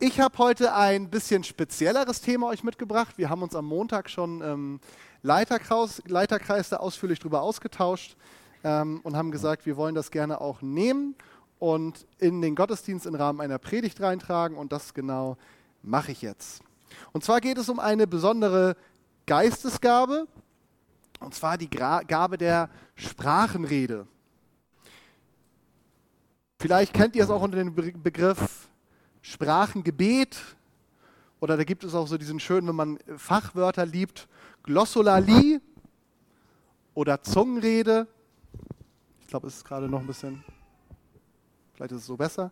Ich habe heute ein bisschen spezielleres Thema euch mitgebracht. Wir haben uns am Montag schon im Leiterkreis, da ausführlich darüber ausgetauscht ähm, und haben gesagt, wir wollen das gerne auch nehmen und in den Gottesdienst im Rahmen einer Predigt reintragen und das genau mache ich jetzt. Und zwar geht es um eine besondere Geistesgabe, und zwar die Gabe der Sprachenrede. Vielleicht kennt ihr es auch unter dem Begriff Sprachengebet oder da gibt es auch so diesen schönen, wenn man Fachwörter liebt, Glossolalie oder Zungenrede. Ich glaube, es ist gerade noch ein bisschen, vielleicht ist es so besser.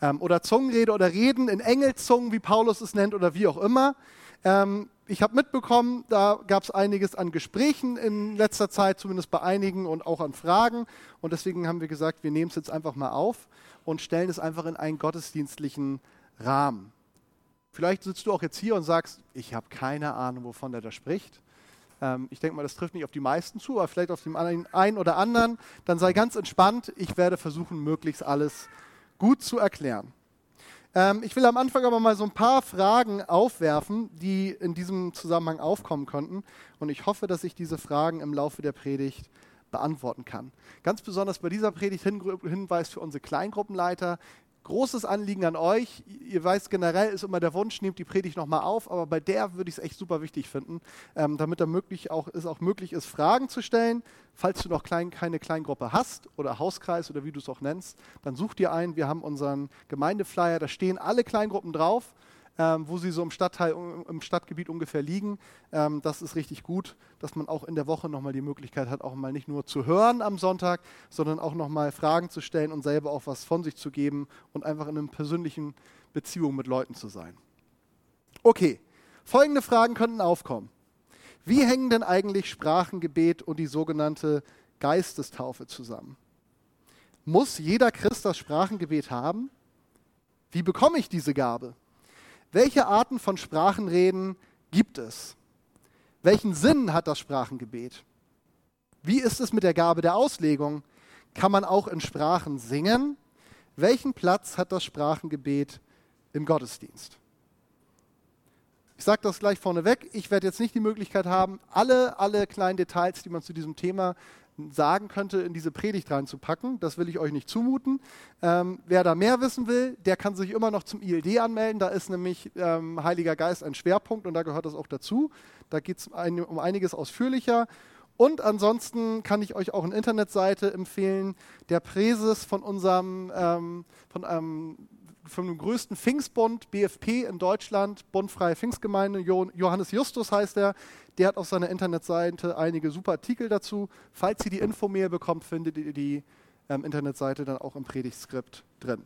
Ähm, oder Zungenrede oder Reden in Engelzungen, wie Paulus es nennt, oder wie auch immer. Ähm, ich habe mitbekommen, da gab es einiges an Gesprächen in letzter Zeit, zumindest bei einigen und auch an Fragen. Und deswegen haben wir gesagt, wir nehmen es jetzt einfach mal auf und stellen es einfach in einen gottesdienstlichen Rahmen. Vielleicht sitzt du auch jetzt hier und sagst, ich habe keine Ahnung, wovon der da spricht. Ähm, ich denke mal, das trifft nicht auf die meisten zu, aber vielleicht auf den einen oder anderen. Dann sei ganz entspannt. Ich werde versuchen, möglichst alles gut zu erklären. Ähm, ich will am Anfang aber mal so ein paar Fragen aufwerfen, die in diesem Zusammenhang aufkommen könnten. Und ich hoffe, dass ich diese Fragen im Laufe der Predigt beantworten kann. Ganz besonders bei dieser Predigt Hinweis für unsere Kleingruppenleiter. Großes Anliegen an euch. Ihr weißt, generell ist immer der Wunsch, nehmt die Predigt nochmal auf, aber bei der würde ich es echt super wichtig finden, ähm, damit da möglich auch, es auch möglich ist, Fragen zu stellen. Falls du noch klein, keine Kleingruppe hast oder Hauskreis oder wie du es auch nennst, dann such dir einen. Wir haben unseren Gemeindeflyer, da stehen alle Kleingruppen drauf ähm, wo sie so im Stadtteil, im Stadtgebiet ungefähr liegen. Ähm, das ist richtig gut, dass man auch in der Woche nochmal die Möglichkeit hat, auch mal nicht nur zu hören am Sonntag, sondern auch nochmal Fragen zu stellen und selber auch was von sich zu geben und einfach in einer persönlichen Beziehung mit Leuten zu sein. Okay, folgende Fragen könnten aufkommen. Wie hängen denn eigentlich Sprachengebet und die sogenannte Geistestaufe zusammen? Muss jeder Christ das Sprachengebet haben? Wie bekomme ich diese Gabe? Welche Arten von Sprachenreden gibt es? Welchen Sinn hat das Sprachengebet? Wie ist es mit der Gabe der Auslegung? Kann man auch in Sprachen singen? Welchen Platz hat das Sprachengebet im Gottesdienst? Ich sage das gleich vorneweg. Ich werde jetzt nicht die Möglichkeit haben, alle, alle kleinen Details, die man zu diesem Thema sagen könnte, in diese Predigt reinzupacken. Das will ich euch nicht zumuten. Ähm, wer da mehr wissen will, der kann sich immer noch zum ILD anmelden. Da ist nämlich ähm, Heiliger Geist ein Schwerpunkt und da gehört das auch dazu. Da geht es ein, um einiges ausführlicher. Und ansonsten kann ich euch auch eine Internetseite empfehlen, der Präses von unserem, ähm, von, ähm, von dem größten Pfingstbund, BFP in Deutschland, Bundfreie Pfingstgemeinde, Johannes Justus heißt er, der hat auf seiner Internetseite einige super Artikel dazu. Falls ihr die Infomail bekommt, findet ihr die ähm, Internetseite dann auch im Predigtskript drin.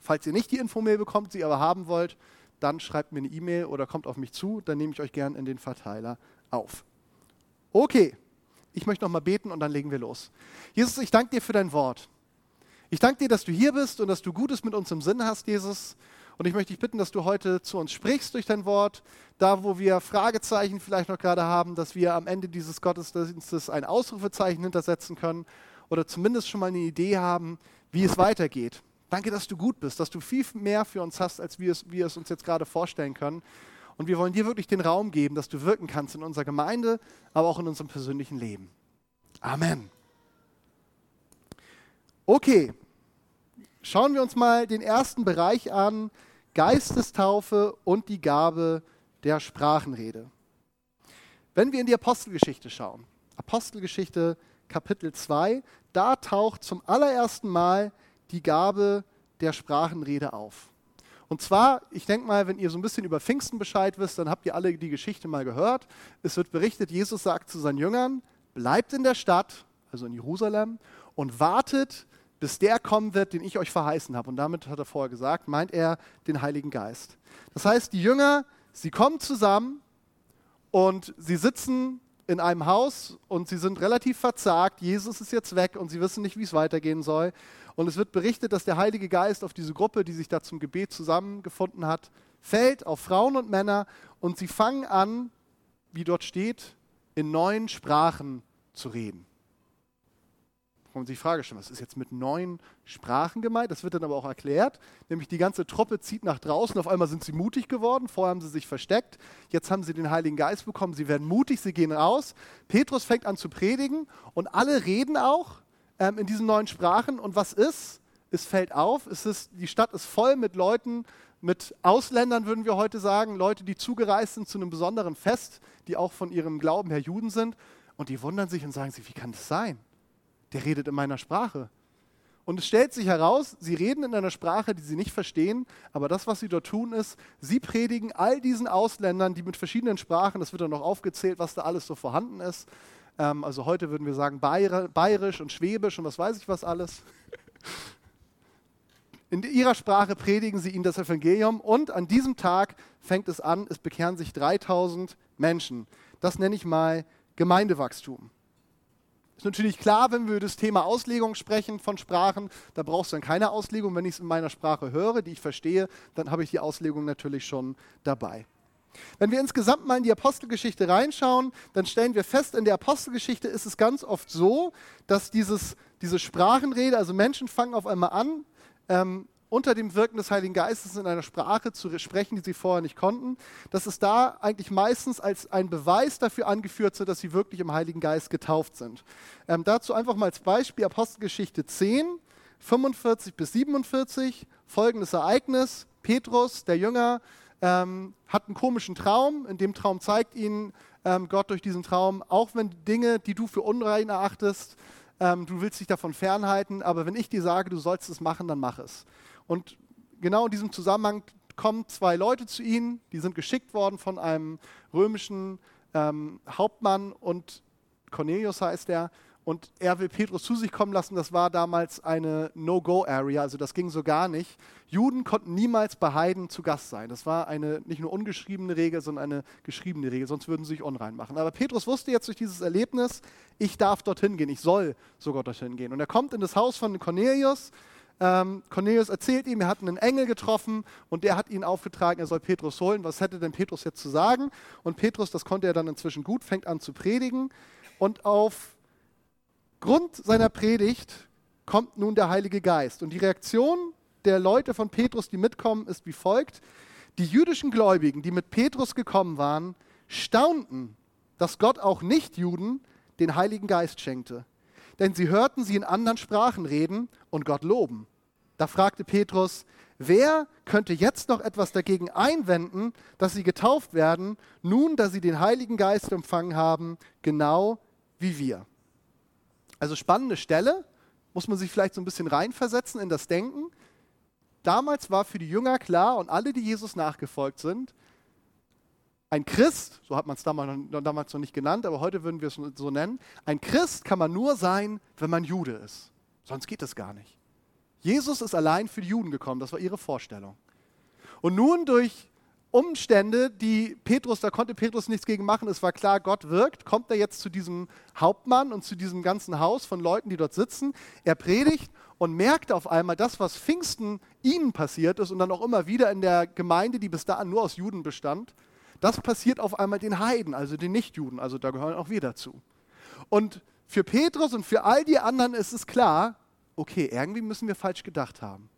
Falls ihr nicht die Infomail bekommt, sie aber haben wollt, dann schreibt mir eine E-Mail oder kommt auf mich zu, dann nehme ich euch gern in den Verteiler auf. Okay, ich möchte noch mal beten und dann legen wir los. Jesus, ich danke dir für dein Wort. Ich danke dir, dass du hier bist und dass du Gutes mit uns im Sinn hast, Jesus. Und ich möchte dich bitten, dass du heute zu uns sprichst durch dein Wort. Da, wo wir Fragezeichen vielleicht noch gerade haben, dass wir am Ende dieses Gottesdienstes ein Ausrufezeichen hintersetzen können oder zumindest schon mal eine Idee haben, wie es weitergeht. Danke, dass du gut bist, dass du viel mehr für uns hast, als wir es, wir es uns jetzt gerade vorstellen können. Und wir wollen dir wirklich den Raum geben, dass du wirken kannst in unserer Gemeinde, aber auch in unserem persönlichen Leben. Amen. Okay, schauen wir uns mal den ersten Bereich an, Geistestaufe und die Gabe der Sprachenrede. Wenn wir in die Apostelgeschichte schauen, Apostelgeschichte Kapitel 2, da taucht zum allerersten Mal die Gabe der Sprachenrede auf. Und zwar, ich denke mal, wenn ihr so ein bisschen über Pfingsten Bescheid wisst, dann habt ihr alle die Geschichte mal gehört. Es wird berichtet, Jesus sagt zu seinen Jüngern, bleibt in der Stadt, also in Jerusalem, und wartet, bis der kommen wird, den ich euch verheißen habe. Und damit hat er vorher gesagt, meint er den Heiligen Geist. Das heißt, die Jünger, sie kommen zusammen und sie sitzen in einem Haus und sie sind relativ verzagt. Jesus ist jetzt weg und sie wissen nicht, wie es weitergehen soll. Und es wird berichtet, dass der Heilige Geist auf diese Gruppe, die sich da zum Gebet zusammengefunden hat, fällt, auf Frauen und Männer und sie fangen an, wie dort steht, in neuen Sprachen zu reden man sich die Frage stellen, was ist jetzt mit neuen Sprachen gemeint? Das wird dann aber auch erklärt. Nämlich die ganze Truppe zieht nach draußen. Auf einmal sind sie mutig geworden. Vorher haben sie sich versteckt. Jetzt haben sie den Heiligen Geist bekommen. Sie werden mutig, sie gehen raus. Petrus fängt an zu predigen und alle reden auch ähm, in diesen neuen Sprachen. Und was ist? Es fällt auf, es ist, die Stadt ist voll mit Leuten, mit Ausländern würden wir heute sagen, Leute, die zugereist sind zu einem besonderen Fest, die auch von ihrem Glauben her Juden sind. Und die wundern sich und sagen sich, wie kann das sein? Der redet in meiner Sprache. Und es stellt sich heraus, sie reden in einer Sprache, die sie nicht verstehen, aber das, was sie dort tun, ist, sie predigen all diesen Ausländern, die mit verschiedenen Sprachen, das wird dann noch aufgezählt, was da alles so vorhanden ist. Ähm, also heute würden wir sagen Bayerisch und Schwäbisch und was weiß ich was alles. In ihrer Sprache predigen sie ihnen das Evangelium und an diesem Tag fängt es an, es bekehren sich 3000 Menschen. Das nenne ich mal Gemeindewachstum. Ist natürlich klar, wenn wir über das Thema Auslegung sprechen von Sprachen, da brauchst du dann keine Auslegung. Wenn ich es in meiner Sprache höre, die ich verstehe, dann habe ich die Auslegung natürlich schon dabei. Wenn wir insgesamt mal in die Apostelgeschichte reinschauen, dann stellen wir fest, in der Apostelgeschichte ist es ganz oft so, dass dieses, diese Sprachenrede, also Menschen fangen auf einmal an, ähm, unter dem Wirken des Heiligen Geistes in einer Sprache zu sprechen, die sie vorher nicht konnten, dass es da eigentlich meistens als ein Beweis dafür angeführt wird, dass sie wirklich im Heiligen Geist getauft sind. Ähm, dazu einfach mal als Beispiel Apostelgeschichte 10, 45 bis 47, folgendes Ereignis. Petrus, der Jünger, ähm, hat einen komischen Traum. In dem Traum zeigt ihn ähm, Gott durch diesen Traum, auch wenn Dinge, die du für unrein erachtest, ähm, du willst dich davon fernhalten, aber wenn ich dir sage, du sollst es machen, dann mach es. Und genau in diesem Zusammenhang kommen zwei Leute zu ihnen, die sind geschickt worden von einem römischen ähm, Hauptmann und Cornelius heißt er. Und er will Petrus zu sich kommen lassen. Das war damals eine No-Go-Area, also das ging so gar nicht. Juden konnten niemals bei Heiden zu Gast sein. Das war eine nicht nur ungeschriebene Regel, sondern eine geschriebene Regel, sonst würden sie sich unrein machen. Aber Petrus wusste jetzt durch dieses Erlebnis, ich darf dorthin gehen, ich soll sogar dorthin gehen. Und er kommt in das Haus von Cornelius. Ähm, Cornelius erzählt ihm, er hat einen Engel getroffen und der hat ihn aufgetragen, er soll Petrus holen. Was hätte denn Petrus jetzt zu sagen? Und Petrus, das konnte er dann inzwischen gut, fängt an zu predigen. Und auf Grund seiner Predigt kommt nun der Heilige Geist. Und die Reaktion der Leute von Petrus, die mitkommen, ist wie folgt. Die jüdischen Gläubigen, die mit Petrus gekommen waren, staunten, dass Gott auch Nichtjuden den Heiligen Geist schenkte. Denn sie hörten sie in anderen Sprachen reden und Gott loben. Da fragte Petrus, wer könnte jetzt noch etwas dagegen einwenden, dass sie getauft werden, nun da sie den Heiligen Geist empfangen haben, genau wie wir. Also spannende Stelle, muss man sich vielleicht so ein bisschen reinversetzen in das Denken. Damals war für die Jünger klar und alle, die Jesus nachgefolgt sind, ein Christ, so hat man es damals, damals noch nicht genannt, aber heute würden wir es so nennen, ein Christ kann man nur sein, wenn man Jude ist. Sonst geht das gar nicht. Jesus ist allein für die Juden gekommen, das war ihre Vorstellung. Und nun durch Umstände, die Petrus, da konnte Petrus nichts gegen machen. Es war klar, Gott wirkt. Kommt er jetzt zu diesem Hauptmann und zu diesem ganzen Haus von Leuten, die dort sitzen. Er predigt und merkt auf einmal, das, was Pfingsten ihnen passiert ist und dann auch immer wieder in der Gemeinde, die bis dahin nur aus Juden bestand, das passiert auf einmal den Heiden, also den Nichtjuden. Also da gehören auch wir dazu. Und für Petrus und für all die anderen ist es klar, okay, irgendwie müssen wir falsch gedacht haben.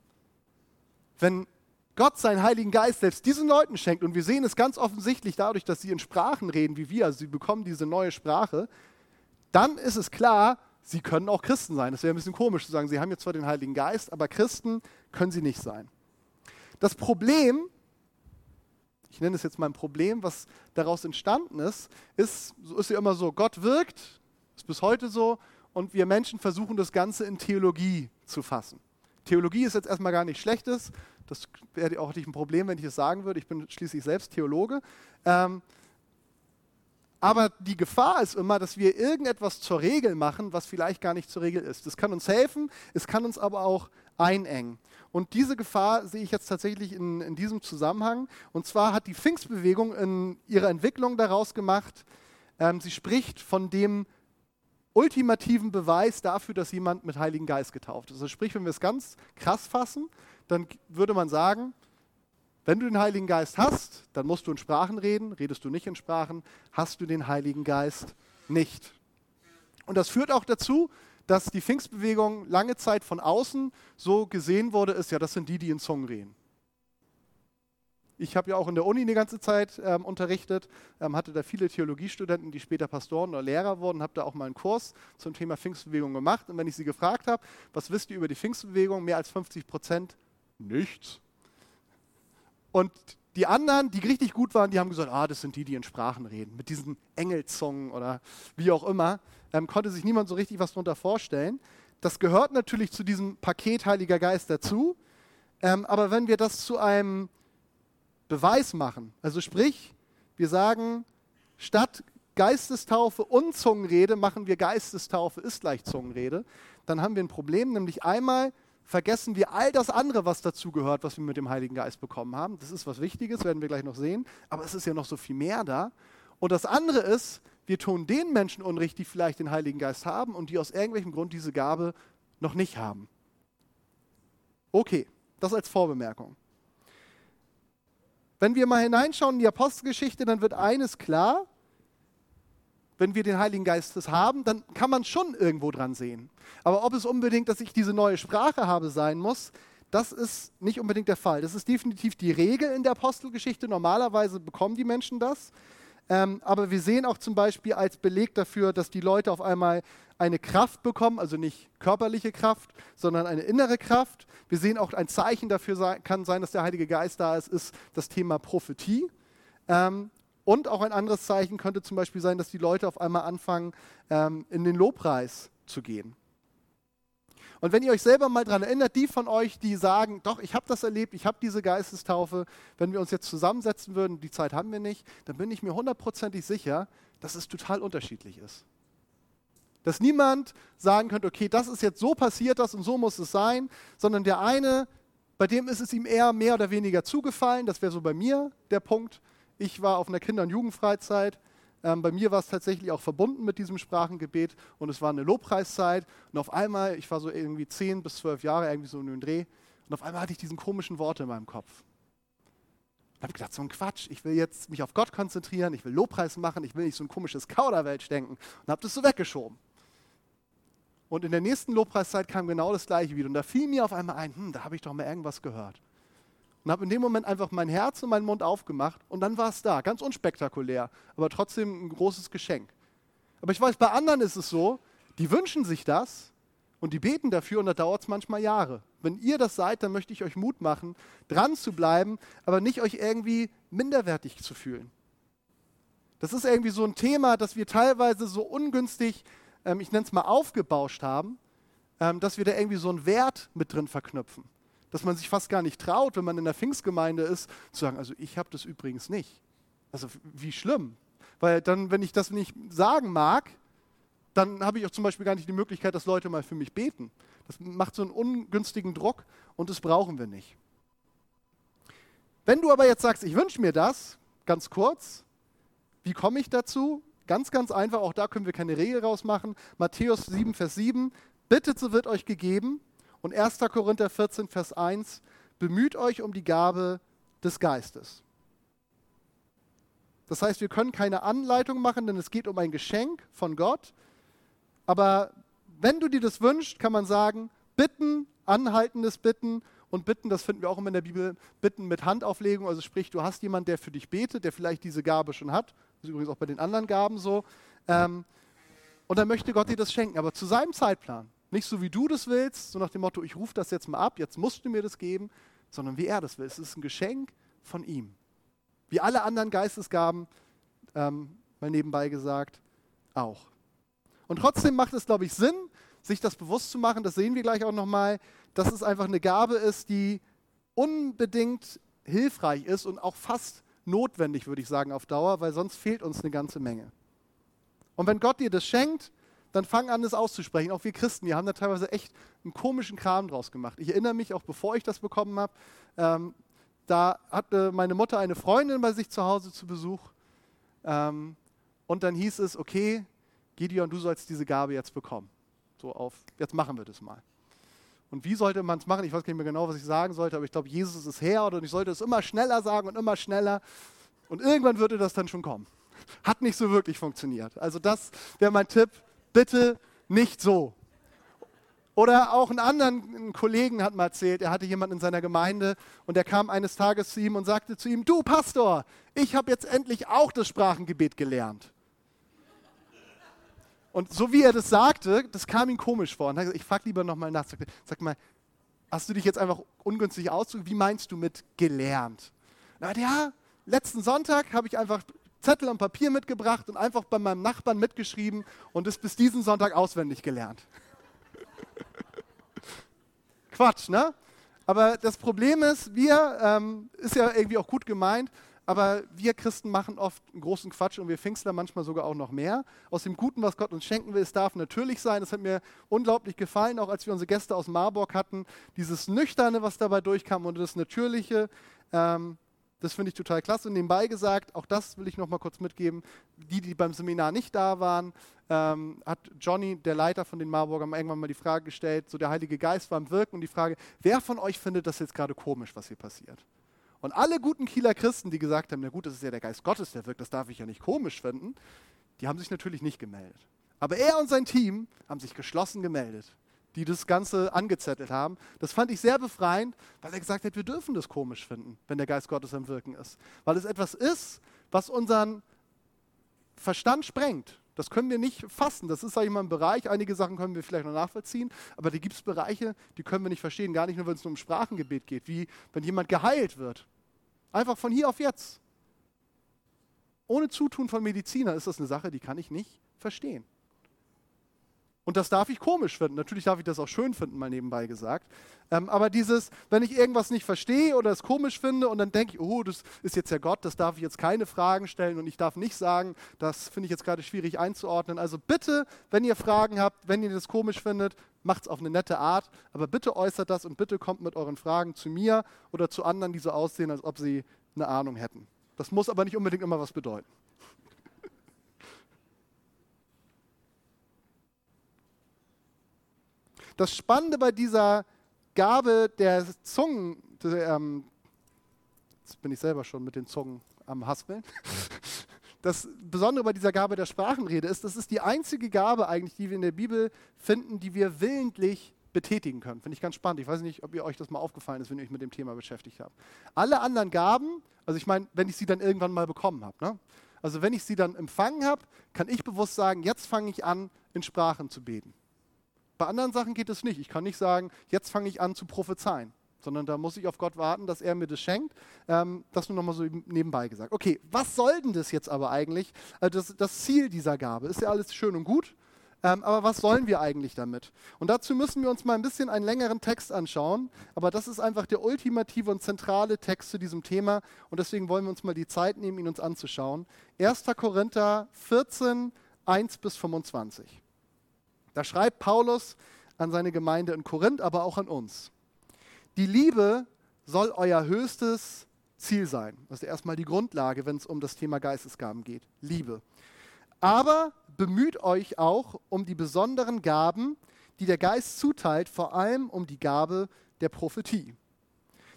Wenn Gott seinen Heiligen Geist selbst diesen Leuten schenkt. Und wir sehen es ganz offensichtlich dadurch, dass sie in Sprachen reden wie wir, also sie bekommen diese neue Sprache, dann ist es klar, sie können auch Christen sein. Das wäre ein bisschen komisch zu sagen, sie haben jetzt zwar den Heiligen Geist, aber Christen können sie nicht sein. Das Problem, ich nenne es jetzt mal ein Problem, was daraus entstanden ist, ist, so ist ja immer so, Gott wirkt, ist bis heute so, und wir Menschen versuchen das Ganze in Theologie zu fassen. Theologie ist jetzt erstmal gar nichts Schlechtes, das wäre auch nicht ein Problem, wenn ich es sagen würde. Ich bin schließlich selbst Theologe. Ähm, aber die Gefahr ist immer, dass wir irgendetwas zur Regel machen, was vielleicht gar nicht zur Regel ist. Das kann uns helfen, es kann uns aber auch einengen. Und diese Gefahr sehe ich jetzt tatsächlich in, in diesem Zusammenhang. Und zwar hat die Pfingstbewegung in ihrer Entwicklung daraus gemacht, ähm, sie spricht von dem ultimativen Beweis dafür, dass jemand mit Heiligen Geist getauft ist. Also sprich, wenn wir es ganz krass fassen, dann würde man sagen, wenn du den Heiligen Geist hast, dann musst du in Sprachen reden. Redest du nicht in Sprachen, hast du den Heiligen Geist nicht. Und das führt auch dazu, dass die Pfingstbewegung lange Zeit von außen so gesehen wurde, ist ja, das sind die, die in Zungen reden. Ich habe ja auch in der Uni eine ganze Zeit ähm, unterrichtet, ähm, hatte da viele Theologiestudenten, die später Pastoren oder Lehrer wurden, habe da auch mal einen Kurs zum Thema Pfingstbewegung gemacht. Und wenn ich sie gefragt habe, was wisst ihr über die Pfingstbewegung, mehr als 50 Prozent, nichts. Und die anderen, die richtig gut waren, die haben gesagt, ah, das sind die, die in Sprachen reden, mit diesen Engelzungen oder wie auch immer. Ähm, konnte sich niemand so richtig was darunter vorstellen. Das gehört natürlich zu diesem Paket Heiliger Geist dazu. Ähm, aber wenn wir das zu einem Beweis machen, also sprich, wir sagen, statt Geistestaufe und Zungenrede machen wir Geistestaufe ist gleich Zungenrede, dann haben wir ein Problem, nämlich einmal vergessen wir all das andere, was dazu gehört, was wir mit dem Heiligen Geist bekommen haben. Das ist was Wichtiges, werden wir gleich noch sehen. Aber es ist ja noch so viel mehr da. Und das andere ist, wir tun den Menschen Unrecht, die vielleicht den Heiligen Geist haben und die aus irgendwelchem Grund diese Gabe noch nicht haben. Okay, das als Vorbemerkung. Wenn wir mal hineinschauen in die Apostelgeschichte, dann wird eines klar, wenn wir den Heiligen Geist haben, dann kann man schon irgendwo dran sehen. Aber ob es unbedingt, dass ich diese neue Sprache habe, sein muss, das ist nicht unbedingt der Fall. Das ist definitiv die Regel in der Apostelgeschichte. Normalerweise bekommen die Menschen das. Ähm, aber wir sehen auch zum Beispiel als Beleg dafür, dass die Leute auf einmal eine Kraft bekommen, also nicht körperliche Kraft, sondern eine innere Kraft. Wir sehen auch ein Zeichen dafür sein, kann sein, dass der Heilige Geist da ist, ist das Thema Prophetie. Ähm, und auch ein anderes Zeichen könnte zum Beispiel sein, dass die Leute auf einmal anfangen, ähm, in den Lobpreis zu gehen. Und wenn ihr euch selber mal daran erinnert, die von euch, die sagen, doch, ich habe das erlebt, ich habe diese Geistestaufe, wenn wir uns jetzt zusammensetzen würden, die Zeit haben wir nicht, dann bin ich mir hundertprozentig sicher, dass es total unterschiedlich ist. Dass niemand sagen könnte, okay, das ist jetzt so passiert, das und so muss es sein, sondern der eine, bei dem ist es ihm eher mehr oder weniger zugefallen, das wäre so bei mir der Punkt, ich war auf einer Kinder- und Jugendfreizeit. Ähm, bei mir war es tatsächlich auch verbunden mit diesem Sprachengebet und es war eine Lobpreiszeit. Und auf einmal, ich war so irgendwie zehn bis zwölf Jahre, irgendwie so in den Dreh, und auf einmal hatte ich diesen komischen Worte in meinem Kopf. Und habe gedacht, so ein Quatsch, ich will jetzt mich auf Gott konzentrieren, ich will Lobpreis machen, ich will nicht so ein komisches Kauderwelsch denken und habe das so weggeschoben. Und in der nächsten Lobpreiszeit kam genau das gleiche wieder und da fiel mir auf einmal ein, hm, da habe ich doch mal irgendwas gehört und habe in dem Moment einfach mein Herz und meinen Mund aufgemacht und dann war es da, ganz unspektakulär, aber trotzdem ein großes Geschenk. Aber ich weiß, bei anderen ist es so, die wünschen sich das und die beten dafür und da dauert es manchmal Jahre. Wenn ihr das seid, dann möchte ich euch Mut machen, dran zu bleiben, aber nicht euch irgendwie minderwertig zu fühlen. Das ist irgendwie so ein Thema, das wir teilweise so ungünstig, ähm, ich nenne es mal, aufgebauscht haben, ähm, dass wir da irgendwie so einen Wert mit drin verknüpfen dass man sich fast gar nicht traut, wenn man in der Pfingstgemeinde ist, zu sagen, also ich habe das übrigens nicht. Also wie schlimm. Weil dann, wenn ich das nicht sagen mag, dann habe ich auch zum Beispiel gar nicht die Möglichkeit, dass Leute mal für mich beten. Das macht so einen ungünstigen Druck und das brauchen wir nicht. Wenn du aber jetzt sagst, ich wünsche mir das, ganz kurz, wie komme ich dazu? Ganz, ganz einfach, auch da können wir keine Regel rausmachen. Matthäus 7, Vers 7, bittet, so wird euch gegeben, und 1. Korinther 14, Vers 1, bemüht euch um die Gabe des Geistes. Das heißt, wir können keine Anleitung machen, denn es geht um ein Geschenk von Gott. Aber wenn du dir das wünschst, kann man sagen, bitten, anhaltendes Bitten und Bitten, das finden wir auch immer in der Bibel, Bitten mit Handauflegung. Also sprich, du hast jemanden, der für dich betet, der vielleicht diese Gabe schon hat. Das ist übrigens auch bei den anderen Gaben so. Ähm, und dann möchte Gott dir das schenken, aber zu seinem Zeitplan. Nicht so, wie du das willst, so nach dem Motto, ich rufe das jetzt mal ab, jetzt musst du mir das geben, sondern wie er das will. Es ist ein Geschenk von ihm. Wie alle anderen Geistesgaben, ähm, mal nebenbei gesagt, auch. Und trotzdem macht es, glaube ich, Sinn, sich das bewusst zu machen, das sehen wir gleich auch nochmal, dass es einfach eine Gabe ist, die unbedingt hilfreich ist und auch fast notwendig, würde ich sagen, auf Dauer, weil sonst fehlt uns eine ganze Menge. Und wenn Gott dir das schenkt, dann fang an, es auszusprechen. Auch wir Christen, wir haben da teilweise echt einen komischen Kram draus gemacht. Ich erinnere mich, auch bevor ich das bekommen habe, ähm, da hatte meine Mutter eine Freundin bei sich zu Hause zu Besuch. Ähm, und dann hieß es, okay, Gideon, du sollst diese Gabe jetzt bekommen. So auf, jetzt machen wir das mal. Und wie sollte man es machen? Ich weiß nicht mehr genau, was ich sagen sollte, aber ich glaube, Jesus ist Herr und ich sollte es immer schneller sagen und immer schneller. Und irgendwann würde das dann schon kommen. Hat nicht so wirklich funktioniert. Also das wäre mein Tipp bitte nicht so. Oder auch einen anderen Kollegen hat mal erzählt, er hatte jemanden in seiner Gemeinde und er kam eines Tages zu ihm und sagte zu ihm, du Pastor, ich habe jetzt endlich auch das Sprachengebet gelernt. Und so wie er das sagte, das kam ihm komisch vor. Und er gesagt, ich frage lieber nochmal nach. Sag, sag, mal, hast du dich jetzt einfach ungünstig ausgedrückt? Wie meinst du mit gelernt? Na ja, letzten Sonntag habe ich einfach Zettel und Papier mitgebracht und einfach bei meinem Nachbarn mitgeschrieben und es bis diesen Sonntag auswendig gelernt. Quatsch, ne? Aber das Problem ist, wir, ähm, ist ja irgendwie auch gut gemeint, aber wir Christen machen oft einen großen Quatsch und wir Pfingstler manchmal sogar auch noch mehr. Aus dem Guten, was Gott uns schenken will, es darf natürlich sein. Das hat mir unglaublich gefallen, auch als wir unsere Gäste aus Marburg hatten. Dieses Nüchterne, was dabei durchkam und das Natürliche. Ähm, das finde ich total klasse. Und nebenbei gesagt, auch das will ich noch mal kurz mitgeben, die, die beim Seminar nicht da waren, ähm, hat Johnny, der Leiter von den Marburgern, irgendwann mal die Frage gestellt, so der Heilige Geist war am Wirken und die Frage, wer von euch findet das jetzt gerade komisch, was hier passiert? Und alle guten Kieler Christen, die gesagt haben, na gut, das ist ja der Geist Gottes, der wirkt, das darf ich ja nicht komisch finden, die haben sich natürlich nicht gemeldet. Aber er und sein Team haben sich geschlossen gemeldet die das Ganze angezettelt haben. Das fand ich sehr befreiend, weil er gesagt hat, wir dürfen das komisch finden, wenn der Geist Gottes am Wirken ist. Weil es etwas ist, was unseren Verstand sprengt. Das können wir nicht fassen. Das ist, sage ich mal, ein Bereich. Einige Sachen können wir vielleicht noch nachvollziehen, aber da gibt es Bereiche, die können wir nicht verstehen. Gar nicht nur, wenn es nur um Sprachengebet geht, wie wenn jemand geheilt wird. Einfach von hier auf jetzt. Ohne Zutun von Mediziner ist das eine Sache, die kann ich nicht verstehen. Und das darf ich komisch finden. Natürlich darf ich das auch schön finden, mal nebenbei gesagt. Ähm, aber dieses, wenn ich irgendwas nicht verstehe oder es komisch finde und dann denke ich, oh, das ist jetzt ja Gott, das darf ich jetzt keine Fragen stellen und ich darf nicht sagen, das finde ich jetzt gerade schwierig einzuordnen. Also bitte, wenn ihr Fragen habt, wenn ihr das komisch findet, macht es auf eine nette Art, aber bitte äußert das und bitte kommt mit euren Fragen zu mir oder zu anderen, die so aussehen, als ob sie eine Ahnung hätten. Das muss aber nicht unbedingt immer was bedeuten. Das Spannende bei dieser Gabe der Zungen, ähm, jetzt bin ich selber schon mit den Zungen am Haspeln. Das Besondere bei dieser Gabe der Sprachenrede ist, das ist die einzige Gabe eigentlich, die wir in der Bibel finden, die wir willentlich betätigen können. Finde ich ganz spannend. Ich weiß nicht, ob ihr euch das mal aufgefallen ist, wenn ihr euch mit dem Thema beschäftigt habt. Alle anderen Gaben, also ich meine, wenn ich sie dann irgendwann mal bekommen habe, ne? also wenn ich sie dann empfangen habe, kann ich bewusst sagen, jetzt fange ich an, in Sprachen zu beten. Bei anderen Sachen geht es nicht. Ich kann nicht sagen, jetzt fange ich an zu prophezeien, sondern da muss ich auf Gott warten, dass er mir das schenkt. Ähm, das nur nochmal so nebenbei gesagt. Okay, was soll denn das jetzt aber eigentlich? Also das, das Ziel dieser Gabe ist ja alles schön und gut, ähm, aber was sollen wir eigentlich damit? Und dazu müssen wir uns mal ein bisschen einen längeren Text anschauen, aber das ist einfach der ultimative und zentrale Text zu diesem Thema und deswegen wollen wir uns mal die Zeit nehmen, ihn uns anzuschauen. 1. Korinther 14, 1 bis 25. Da schreibt Paulus an seine Gemeinde in Korinth, aber auch an uns. Die Liebe soll euer höchstes Ziel sein. Das ist erstmal die Grundlage, wenn es um das Thema Geistesgaben geht. Liebe. Aber bemüht euch auch um die besonderen Gaben, die der Geist zuteilt, vor allem um die Gabe der Prophetie.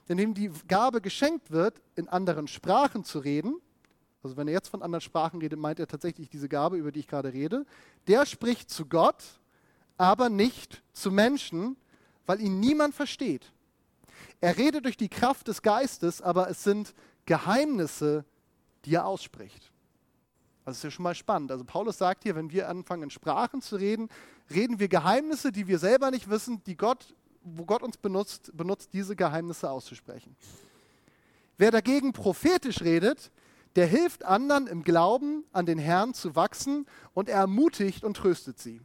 Denn dem die Gabe geschenkt wird, in anderen Sprachen zu reden, also wenn er jetzt von anderen Sprachen redet, meint er tatsächlich diese Gabe, über die ich gerade rede, der spricht zu Gott aber nicht zu Menschen, weil ihn niemand versteht. Er redet durch die Kraft des Geistes, aber es sind Geheimnisse, die er ausspricht. Das ist ja schon mal spannend. Also Paulus sagt hier, wenn wir anfangen in Sprachen zu reden, reden wir Geheimnisse, die wir selber nicht wissen, die Gott, wo Gott uns benutzt, benutzt, diese Geheimnisse auszusprechen. Wer dagegen prophetisch redet, der hilft anderen im Glauben an den Herrn zu wachsen und er ermutigt und tröstet sie.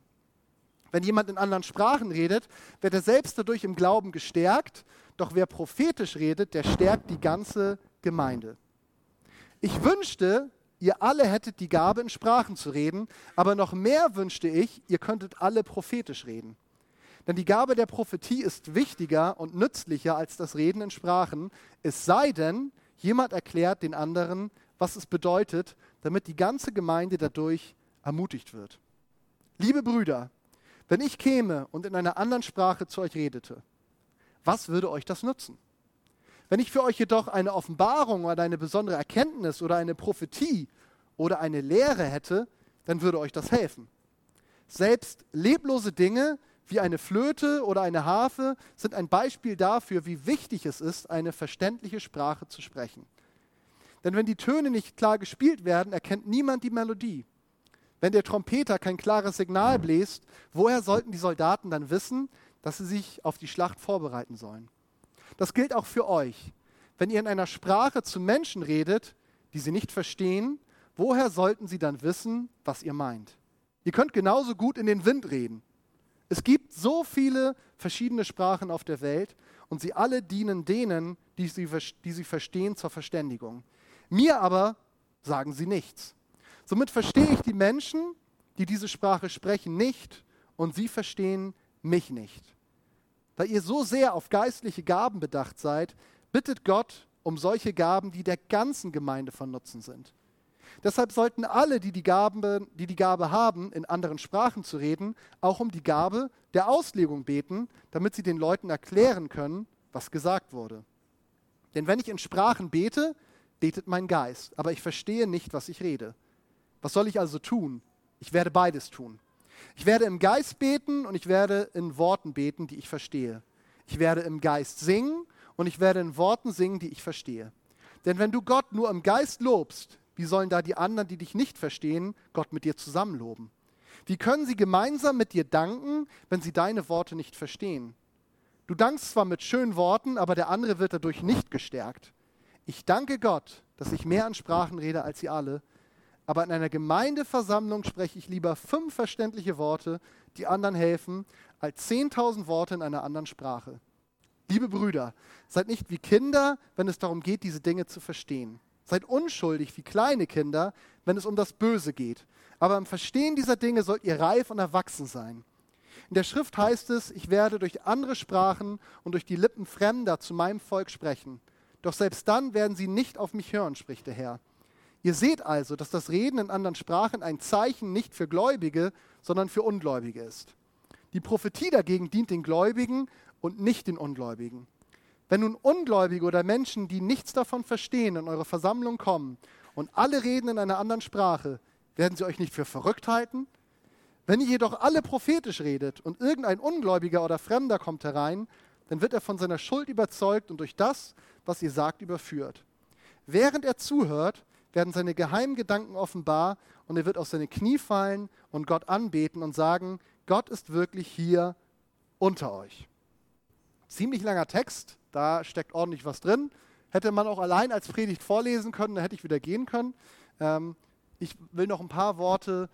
Wenn jemand in anderen Sprachen redet, wird er selbst dadurch im Glauben gestärkt, doch wer prophetisch redet, der stärkt die ganze Gemeinde. Ich wünschte, ihr alle hättet die Gabe, in Sprachen zu reden, aber noch mehr wünschte ich, ihr könntet alle prophetisch reden. Denn die Gabe der Prophetie ist wichtiger und nützlicher als das Reden in Sprachen, es sei denn, jemand erklärt den anderen, was es bedeutet, damit die ganze Gemeinde dadurch ermutigt wird. Liebe Brüder, wenn ich käme und in einer anderen Sprache zu euch redete, was würde euch das nützen? Wenn ich für euch jedoch eine Offenbarung oder eine besondere Erkenntnis oder eine Prophetie oder eine Lehre hätte, dann würde euch das helfen. Selbst leblose Dinge wie eine Flöte oder eine Harfe sind ein Beispiel dafür, wie wichtig es ist, eine verständliche Sprache zu sprechen. Denn wenn die Töne nicht klar gespielt werden, erkennt niemand die Melodie. Wenn der Trompeter kein klares Signal bläst, woher sollten die Soldaten dann wissen, dass sie sich auf die Schlacht vorbereiten sollen? Das gilt auch für euch. Wenn ihr in einer Sprache zu Menschen redet, die sie nicht verstehen, woher sollten sie dann wissen, was ihr meint? Ihr könnt genauso gut in den Wind reden. Es gibt so viele verschiedene Sprachen auf der Welt und sie alle dienen denen, die sie, die sie verstehen, zur Verständigung. Mir aber sagen sie nichts. Somit verstehe ich die Menschen, die diese Sprache sprechen, nicht und sie verstehen mich nicht. Da ihr so sehr auf geistliche Gaben bedacht seid, bittet Gott um solche Gaben, die der ganzen Gemeinde von Nutzen sind. Deshalb sollten alle, die die, Gabe, die die Gabe haben, in anderen Sprachen zu reden, auch um die Gabe der Auslegung beten, damit sie den Leuten erklären können, was gesagt wurde. Denn wenn ich in Sprachen bete, betet mein Geist, aber ich verstehe nicht, was ich rede. Was soll ich also tun? Ich werde beides tun. Ich werde im Geist beten und ich werde in Worten beten, die ich verstehe. Ich werde im Geist singen und ich werde in Worten singen, die ich verstehe. Denn wenn du Gott nur im Geist lobst, wie sollen da die anderen, die dich nicht verstehen, Gott mit dir zusammen loben? Wie können sie gemeinsam mit dir danken, wenn sie deine Worte nicht verstehen? Du dankst zwar mit schönen Worten, aber der andere wird dadurch nicht gestärkt. Ich danke Gott, dass ich mehr an Sprachen rede als sie alle, aber in einer Gemeindeversammlung spreche ich lieber fünf verständliche Worte, die anderen helfen, als zehntausend Worte in einer anderen Sprache. Liebe Brüder, seid nicht wie Kinder, wenn es darum geht, diese Dinge zu verstehen. Seid unschuldig wie kleine Kinder, wenn es um das Böse geht. Aber im Verstehen dieser Dinge sollt ihr reif und erwachsen sein. In der Schrift heißt es, ich werde durch andere Sprachen und durch die Lippen Fremder zu meinem Volk sprechen. Doch selbst dann werden sie nicht auf mich hören, spricht der Herr. Ihr seht also, dass das Reden in anderen Sprachen ein Zeichen nicht für Gläubige, sondern für Ungläubige ist. Die Prophetie dagegen dient den Gläubigen und nicht den Ungläubigen. Wenn nun Ungläubige oder Menschen, die nichts davon verstehen, in eure Versammlung kommen und alle reden in einer anderen Sprache, werden sie euch nicht für verrückt halten? Wenn ihr jedoch alle prophetisch redet und irgendein Ungläubiger oder Fremder kommt herein, dann wird er von seiner Schuld überzeugt und durch das, was ihr sagt, überführt. Während er zuhört, werden seine geheimen Gedanken offenbar und er wird auf seine Knie fallen und Gott anbeten und sagen, Gott ist wirklich hier unter euch. Ziemlich langer Text, da steckt ordentlich was drin. Hätte man auch allein als Predigt vorlesen können, dann hätte ich wieder gehen können. Ähm, ich will noch ein paar Worte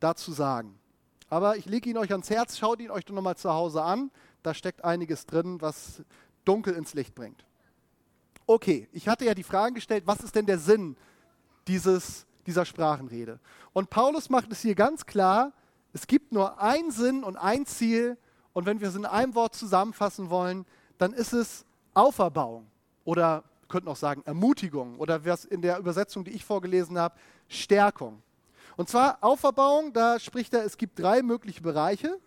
dazu sagen. Aber ich lege ihn euch ans Herz, schaut ihn euch doch nochmal zu Hause an. Da steckt einiges drin, was dunkel ins Licht bringt. Okay, ich hatte ja die Frage gestellt, was ist denn der Sinn dieses, dieser Sprachenrede. Und Paulus macht es hier ganz klar, es gibt nur einen Sinn und ein Ziel. Und wenn wir es in einem Wort zusammenfassen wollen, dann ist es Auferbauung oder könnten auch sagen Ermutigung oder was in der Übersetzung, die ich vorgelesen habe, Stärkung. Und zwar Auferbauung, da spricht er, es gibt drei mögliche Bereiche.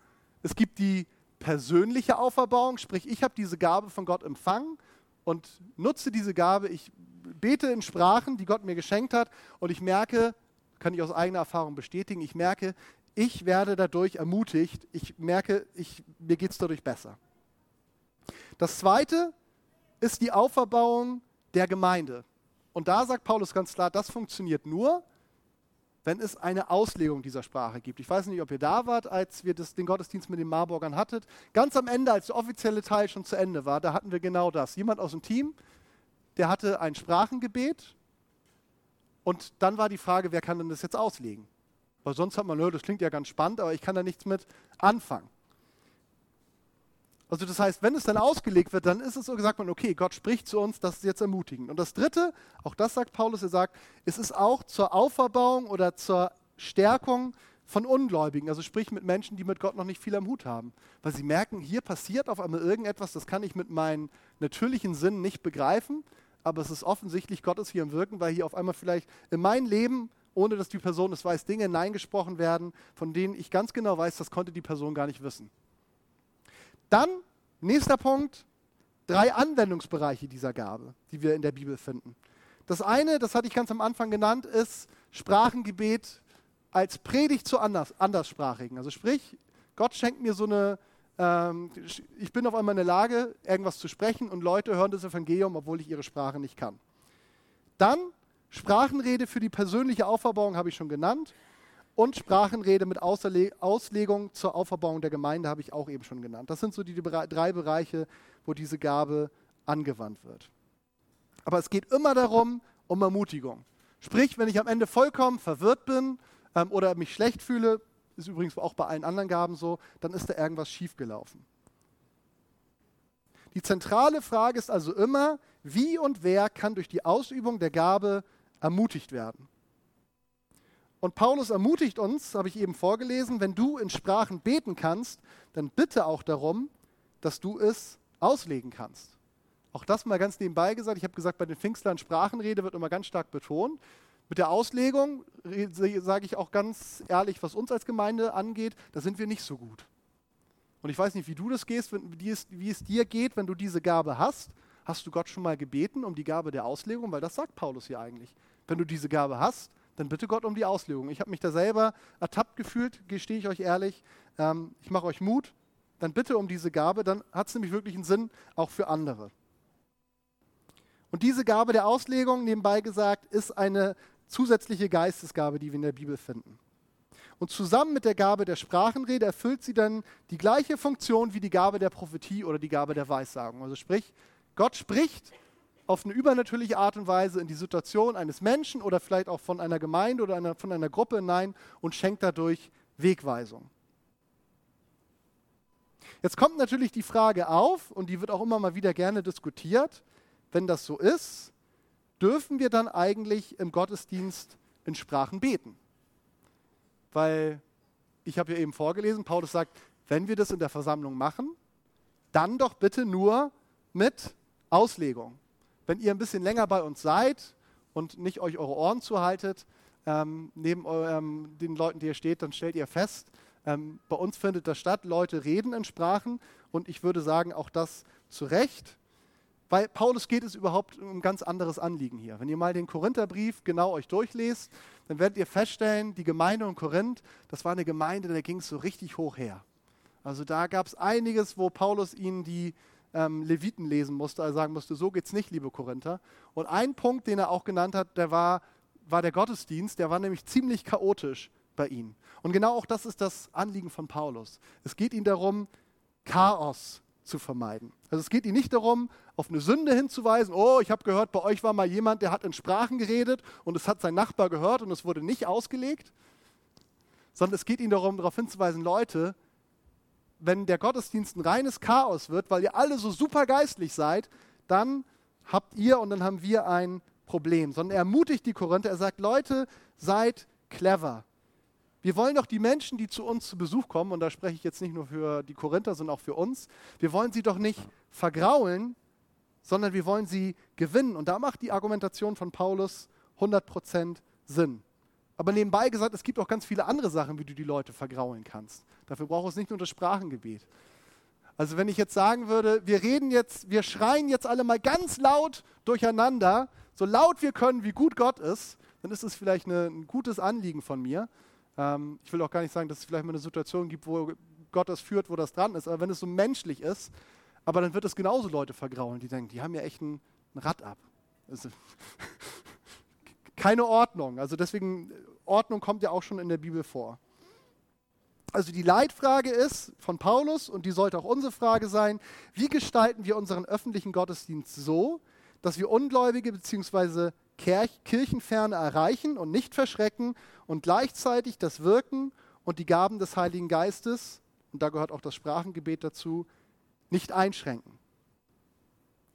Es gibt die persönliche Auferbauung, sprich ich habe diese Gabe von Gott empfangen und nutze diese Gabe, ich bete in Sprachen, die Gott mir geschenkt hat und ich merke, kann ich aus eigener Erfahrung bestätigen, ich merke, ich werde dadurch ermutigt, ich merke, ich, mir geht es dadurch besser. Das Zweite ist die Auferbauung der Gemeinde. Und da sagt Paulus ganz klar, das funktioniert nur, wenn es eine Auslegung dieser Sprache gibt. Ich weiß nicht, ob ihr da wart, als wir das, den Gottesdienst mit den Marburgern hattet. Ganz am Ende, als der offizielle Teil schon zu Ende war, da hatten wir genau das. Jemand aus dem Team der hatte ein Sprachengebet und dann war die Frage, wer kann denn das jetzt auslegen? Weil sonst hat man, das klingt ja ganz spannend, aber ich kann da nichts mit anfangen. Also das heißt, wenn es dann ausgelegt wird, dann ist es so gesagt man, okay, Gott spricht zu uns, das ist jetzt ermutigend. Und das Dritte, auch das sagt Paulus, er sagt, es ist auch zur Auferbauung oder zur Stärkung von Ungläubigen, also sprich mit Menschen, die mit Gott noch nicht viel am Hut haben. Weil sie merken, hier passiert auf einmal irgendetwas, das kann ich mit meinen natürlichen Sinnen nicht begreifen aber es ist offensichtlich Gottes hier im Wirken, weil hier auf einmal vielleicht in mein Leben, ohne dass die Person es weiß, Dinge hineingesprochen werden, von denen ich ganz genau weiß, das konnte die Person gar nicht wissen. Dann, nächster Punkt, drei Anwendungsbereiche dieser Gabe, die wir in der Bibel finden. Das eine, das hatte ich ganz am Anfang genannt, ist Sprachengebet als Predigt zu Anders, Anderssprachigen. Also sprich, Gott schenkt mir so eine ähm, ich bin auf einmal in der Lage, irgendwas zu sprechen und Leute hören das Evangelium, obwohl ich ihre Sprache nicht kann. Dann Sprachenrede für die persönliche Auferbauung habe ich schon genannt und Sprachenrede mit Ausle Auslegung zur Auferbauung der Gemeinde habe ich auch eben schon genannt. Das sind so die, die drei Bereiche, wo diese Gabe angewandt wird. Aber es geht immer darum, um Ermutigung. Sprich, wenn ich am Ende vollkommen verwirrt bin ähm, oder mich schlecht fühle, ist übrigens auch bei allen anderen Gaben so, dann ist da irgendwas schiefgelaufen. Die zentrale Frage ist also immer, wie und wer kann durch die Ausübung der Gabe ermutigt werden? Und Paulus ermutigt uns, habe ich eben vorgelesen, wenn du in Sprachen beten kannst, dann bitte auch darum, dass du es auslegen kannst. Auch das mal ganz nebenbei gesagt. Ich habe gesagt, bei den Pfingstlern Sprachenrede wird immer ganz stark betont. Mit der Auslegung sage ich auch ganz ehrlich, was uns als Gemeinde angeht, da sind wir nicht so gut. Und ich weiß nicht, wie du das gehst, wie es, dir geht, wenn du diese Gabe hast. Hast du Gott schon mal gebeten um die Gabe der Auslegung? Weil das sagt Paulus hier eigentlich. Wenn du diese Gabe hast, dann bitte Gott um die Auslegung. Ich habe mich da selber ertappt gefühlt, gestehe ich euch ehrlich. Ähm, ich mache euch Mut. Dann bitte um diese Gabe, dann hat es nämlich wirklich einen Sinn, auch für andere. Und diese Gabe der Auslegung, nebenbei gesagt, ist eine zusätzliche Geistesgabe, die wir in der Bibel finden. Und zusammen mit der Gabe der Sprachenrede erfüllt sie dann die gleiche Funktion wie die Gabe der Prophetie oder die Gabe der Weissagung. Also sprich, Gott spricht auf eine übernatürliche Art und Weise in die Situation eines Menschen oder vielleicht auch von einer Gemeinde oder einer, von einer Gruppe hinein und schenkt dadurch Wegweisung. Jetzt kommt natürlich die Frage auf, und die wird auch immer mal wieder gerne diskutiert, wenn das so ist, dürfen wir dann eigentlich im Gottesdienst in Sprachen beten? Weil ich habe ja eben vorgelesen, Paulus sagt, wenn wir das in der Versammlung machen, dann doch bitte nur mit Auslegung. Wenn ihr ein bisschen länger bei uns seid und nicht euch eure Ohren zuhaltet, ähm, neben ähm, den Leuten, die ihr steht, dann stellt ihr fest, ähm, bei uns findet das statt, Leute reden in Sprachen und ich würde sagen, auch das zu Recht. Weil Paulus geht es überhaupt um ein ganz anderes Anliegen hier. Wenn ihr mal den Korintherbrief genau euch durchlest, dann werdet ihr feststellen, die Gemeinde in Korinth, das war eine Gemeinde, da ging es so richtig hoch her. Also da gab es einiges, wo Paulus ihnen die ähm, Leviten lesen musste, also sagen musste, so geht es nicht, liebe Korinther. Und ein Punkt, den er auch genannt hat, der war, war der Gottesdienst, der war nämlich ziemlich chaotisch bei ihnen. Und genau auch das ist das Anliegen von Paulus. Es geht ihm darum, Chaos zu vermeiden. Also es geht ihm nicht darum, auf eine Sünde hinzuweisen, oh, ich habe gehört, bei euch war mal jemand, der hat in Sprachen geredet und es hat sein Nachbar gehört und es wurde nicht ausgelegt, sondern es geht ihm darum, darauf hinzuweisen, Leute, wenn der Gottesdienst ein reines Chaos wird, weil ihr alle so super geistlich seid, dann habt ihr und dann haben wir ein Problem. Sondern er ermutigt die Korinther, er sagt, Leute, seid clever. Wir wollen doch die Menschen, die zu uns zu Besuch kommen, und da spreche ich jetzt nicht nur für die Korinther, sondern auch für uns, wir wollen sie doch nicht vergraulen, sondern wir wollen sie gewinnen. Und da macht die Argumentation von Paulus 100% Sinn. Aber nebenbei gesagt, es gibt auch ganz viele andere Sachen, wie du die Leute vergraulen kannst. Dafür braucht es nicht nur das Sprachengebet. Also wenn ich jetzt sagen würde, wir reden jetzt, wir schreien jetzt alle mal ganz laut durcheinander, so laut wir können, wie gut Gott ist, dann ist es vielleicht eine, ein gutes Anliegen von mir. Ähm, ich will auch gar nicht sagen, dass es vielleicht mal eine Situation gibt, wo Gott das führt, wo das dran ist. Aber wenn es so menschlich ist, aber dann wird es genauso Leute vergraulen, die denken, die haben ja echt ein, ein Rad ab. Also, keine Ordnung. Also deswegen, Ordnung kommt ja auch schon in der Bibel vor. Also die Leitfrage ist von Paulus, und die sollte auch unsere Frage sein, wie gestalten wir unseren öffentlichen Gottesdienst so, dass wir Ungläubige bzw. Kirchenferne erreichen und nicht verschrecken und gleichzeitig das Wirken und die Gaben des Heiligen Geistes, und da gehört auch das Sprachengebet dazu, nicht einschränken.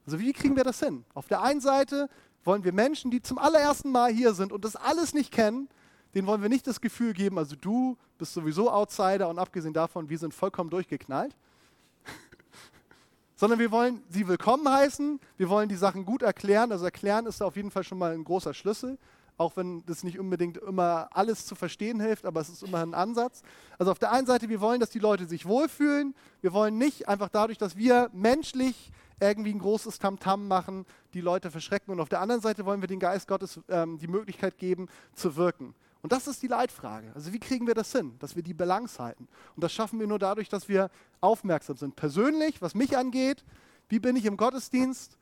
Also wie kriegen wir das hin? Auf der einen Seite wollen wir Menschen, die zum allerersten Mal hier sind und das alles nicht kennen, denen wollen wir nicht das Gefühl geben, also du bist sowieso Outsider und abgesehen davon, wir sind vollkommen durchgeknallt. Sondern wir wollen sie willkommen heißen, wir wollen die Sachen gut erklären. Also erklären ist auf jeden Fall schon mal ein großer Schlüssel auch wenn das nicht unbedingt immer alles zu verstehen hilft, aber es ist immer ein Ansatz. Also auf der einen Seite, wir wollen, dass die Leute sich wohlfühlen. Wir wollen nicht einfach dadurch, dass wir menschlich irgendwie ein großes Tamtam -Tam machen, die Leute verschrecken. Und auf der anderen Seite wollen wir den Geist Gottes ähm, die Möglichkeit geben, zu wirken. Und das ist die Leitfrage. Also wie kriegen wir das hin, dass wir die Balance halten? Und das schaffen wir nur dadurch, dass wir aufmerksam sind. Persönlich, was mich angeht, wie bin ich im Gottesdienst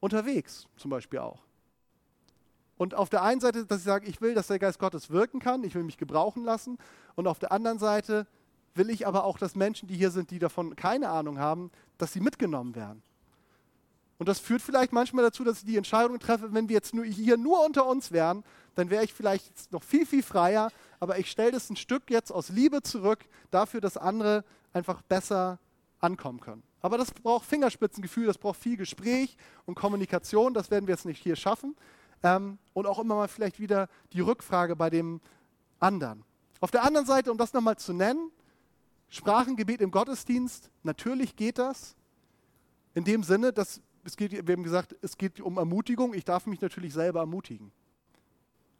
unterwegs zum Beispiel auch. Und auf der einen Seite, dass ich sage, ich will, dass der Geist Gottes wirken kann, ich will mich gebrauchen lassen. Und auf der anderen Seite will ich aber auch, dass Menschen, die hier sind, die davon keine Ahnung haben, dass sie mitgenommen werden. Und das führt vielleicht manchmal dazu, dass ich die Entscheidung treffe, wenn wir jetzt nur hier nur unter uns wären, dann wäre ich vielleicht noch viel, viel freier, aber ich stelle das ein Stück jetzt aus Liebe zurück, dafür, dass andere einfach besser ankommen können. Aber das braucht Fingerspitzengefühl, das braucht viel Gespräch und Kommunikation, das werden wir jetzt nicht hier schaffen. Ähm, und auch immer mal vielleicht wieder die Rückfrage bei dem anderen. Auf der anderen Seite, um das nochmal zu nennen, Sprachengebet im Gottesdienst, natürlich geht das. In dem Sinne, dass es geht, wir haben gesagt, es geht um Ermutigung. Ich darf mich natürlich selber ermutigen.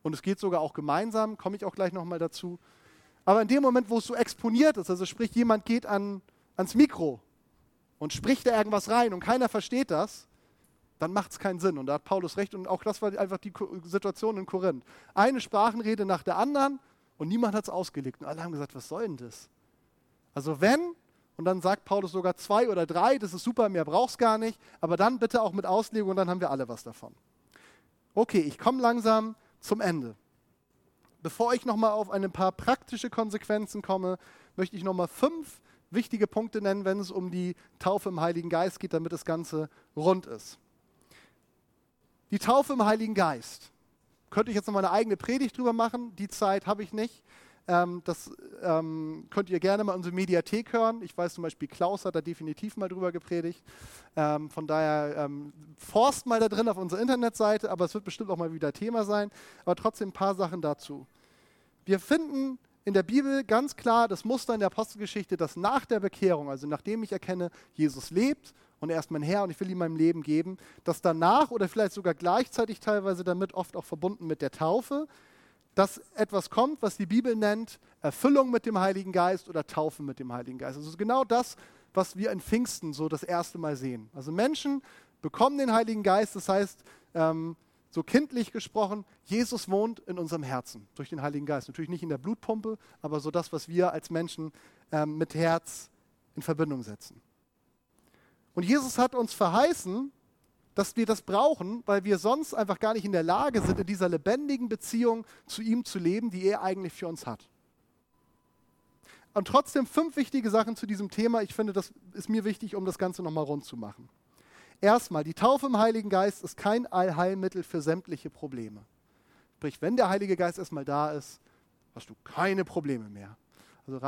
Und es geht sogar auch gemeinsam, komme ich auch gleich nochmal dazu. Aber in dem Moment, wo es so exponiert ist, also sprich, jemand geht an, ans Mikro und spricht da irgendwas rein und keiner versteht das, dann macht es keinen Sinn. Und da hat Paulus recht. Und auch das war einfach die Situation in Korinth. Eine Sprachenrede nach der anderen und niemand hat es ausgelegt. Und alle haben gesagt, was soll denn das? Also wenn, und dann sagt Paulus sogar zwei oder drei, das ist super, mehr brauchst gar nicht, aber dann bitte auch mit Auslegung und dann haben wir alle was davon. Okay, ich komme langsam zum Ende. Bevor ich nochmal auf ein paar praktische Konsequenzen komme, möchte ich nochmal fünf wichtige Punkte nennen, wenn es um die Taufe im Heiligen Geist geht, damit das Ganze rund ist. Die Taufe im Heiligen Geist. Könnte ich jetzt noch mal eine eigene Predigt drüber machen, die Zeit habe ich nicht. Ähm, das ähm, könnt ihr gerne mal in unsere Mediathek hören. Ich weiß zum Beispiel, Klaus hat da definitiv mal drüber gepredigt. Ähm, von daher ähm, forst mal da drin auf unsere Internetseite, aber es wird bestimmt auch mal wieder Thema sein. Aber trotzdem ein paar Sachen dazu. Wir finden in der Bibel ganz klar das Muster in der Apostelgeschichte, dass nach der Bekehrung, also nachdem ich erkenne, Jesus lebt und er ist mein Herr und ich will ihm mein Leben geben, dass danach oder vielleicht sogar gleichzeitig teilweise damit oft auch verbunden mit der Taufe, dass etwas kommt, was die Bibel nennt Erfüllung mit dem Heiligen Geist oder Taufe mit dem Heiligen Geist. Also genau das, was wir in Pfingsten so das erste Mal sehen. Also Menschen bekommen den Heiligen Geist, das heißt, ähm, so kindlich gesprochen, Jesus wohnt in unserem Herzen durch den Heiligen Geist. Natürlich nicht in der Blutpumpe, aber so das, was wir als Menschen ähm, mit Herz in Verbindung setzen. Und Jesus hat uns verheißen, dass wir das brauchen, weil wir sonst einfach gar nicht in der Lage sind, in dieser lebendigen Beziehung zu ihm zu leben, die er eigentlich für uns hat. Und trotzdem fünf wichtige Sachen zu diesem Thema. Ich finde, das ist mir wichtig, um das Ganze nochmal rund zu machen. Erstmal, die Taufe im Heiligen Geist ist kein Allheilmittel für sämtliche Probleme. Sprich, wenn der Heilige Geist erstmal da ist, hast du keine Probleme mehr. Also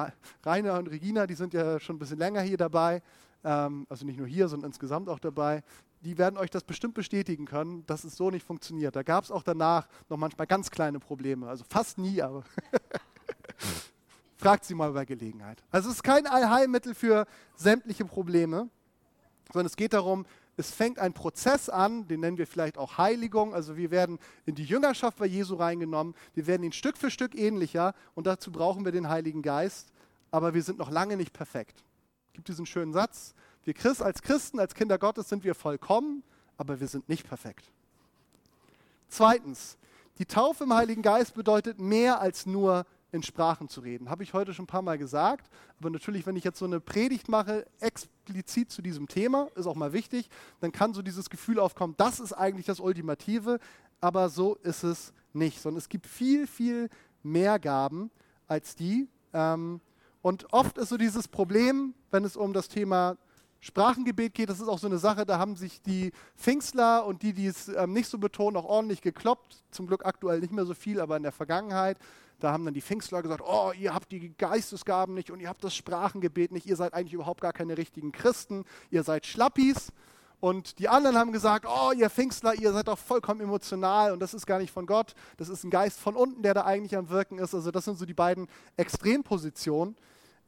Rainer und Regina, die sind ja schon ein bisschen länger hier dabei, also nicht nur hier, sondern insgesamt auch dabei die werden euch das bestimmt bestätigen können, dass es so nicht funktioniert. Da gab es auch danach noch manchmal ganz kleine Probleme, also fast nie, aber fragt sie mal bei Gelegenheit. Also es ist kein Allheilmittel für sämtliche Probleme, sondern es geht darum, es fängt ein Prozess an, den nennen wir vielleicht auch Heiligung. Also wir werden in die Jüngerschaft bei Jesu reingenommen, wir werden ihn Stück für Stück ähnlicher und dazu brauchen wir den Heiligen Geist, aber wir sind noch lange nicht perfekt. Gibt diesen schönen Satz, wir Christ, als Christen, als Kinder Gottes sind wir vollkommen, aber wir sind nicht perfekt. Zweitens, die Taufe im Heiligen Geist bedeutet mehr als nur in Sprachen zu reden. Habe ich heute schon ein paar Mal gesagt. Aber natürlich, wenn ich jetzt so eine Predigt mache, explizit zu diesem Thema, ist auch mal wichtig, dann kann so dieses Gefühl aufkommen, das ist eigentlich das Ultimative. Aber so ist es nicht, sondern es gibt viel, viel mehr Gaben als die. Ähm, und oft ist so dieses Problem, wenn es um das Thema Sprachengebet geht, das ist auch so eine Sache, da haben sich die Pfingstler und die, die es ähm, nicht so betonen, auch ordentlich gekloppt. Zum Glück aktuell nicht mehr so viel, aber in der Vergangenheit. Da haben dann die Pfingstler gesagt, oh, ihr habt die Geistesgaben nicht und ihr habt das Sprachengebet nicht, ihr seid eigentlich überhaupt gar keine richtigen Christen, ihr seid Schlappis. Und die anderen haben gesagt, oh, ihr Pfingstler, ihr seid doch vollkommen emotional und das ist gar nicht von Gott, das ist ein Geist von unten, der da eigentlich am Wirken ist. Also das sind so die beiden Extrempositionen.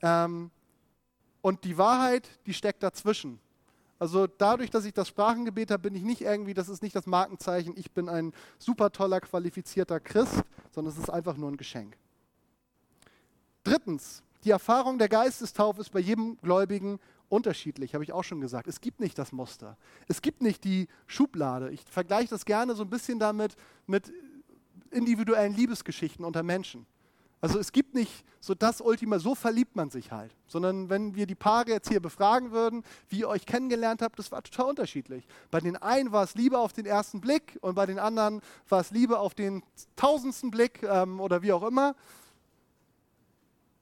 Ähm, und die Wahrheit, die steckt dazwischen. Also dadurch, dass ich das Sprachengebet habe, bin ich nicht irgendwie, das ist nicht das Markenzeichen, ich bin ein super toller, qualifizierter Christ, sondern es ist einfach nur ein Geschenk. Drittens, die Erfahrung der Geistestaufe ist bei jedem Gläubigen unterschiedlich, habe ich auch schon gesagt. Es gibt nicht das Muster. Es gibt nicht die Schublade. Ich vergleiche das gerne so ein bisschen damit mit individuellen Liebesgeschichten unter Menschen. Also es gibt nicht so das Ultima, so verliebt man sich halt, sondern wenn wir die Paare jetzt hier befragen würden, wie ihr euch kennengelernt habt, das war total unterschiedlich. Bei den einen war es Liebe auf den ersten Blick und bei den anderen war es Liebe auf den tausendsten Blick ähm, oder wie auch immer.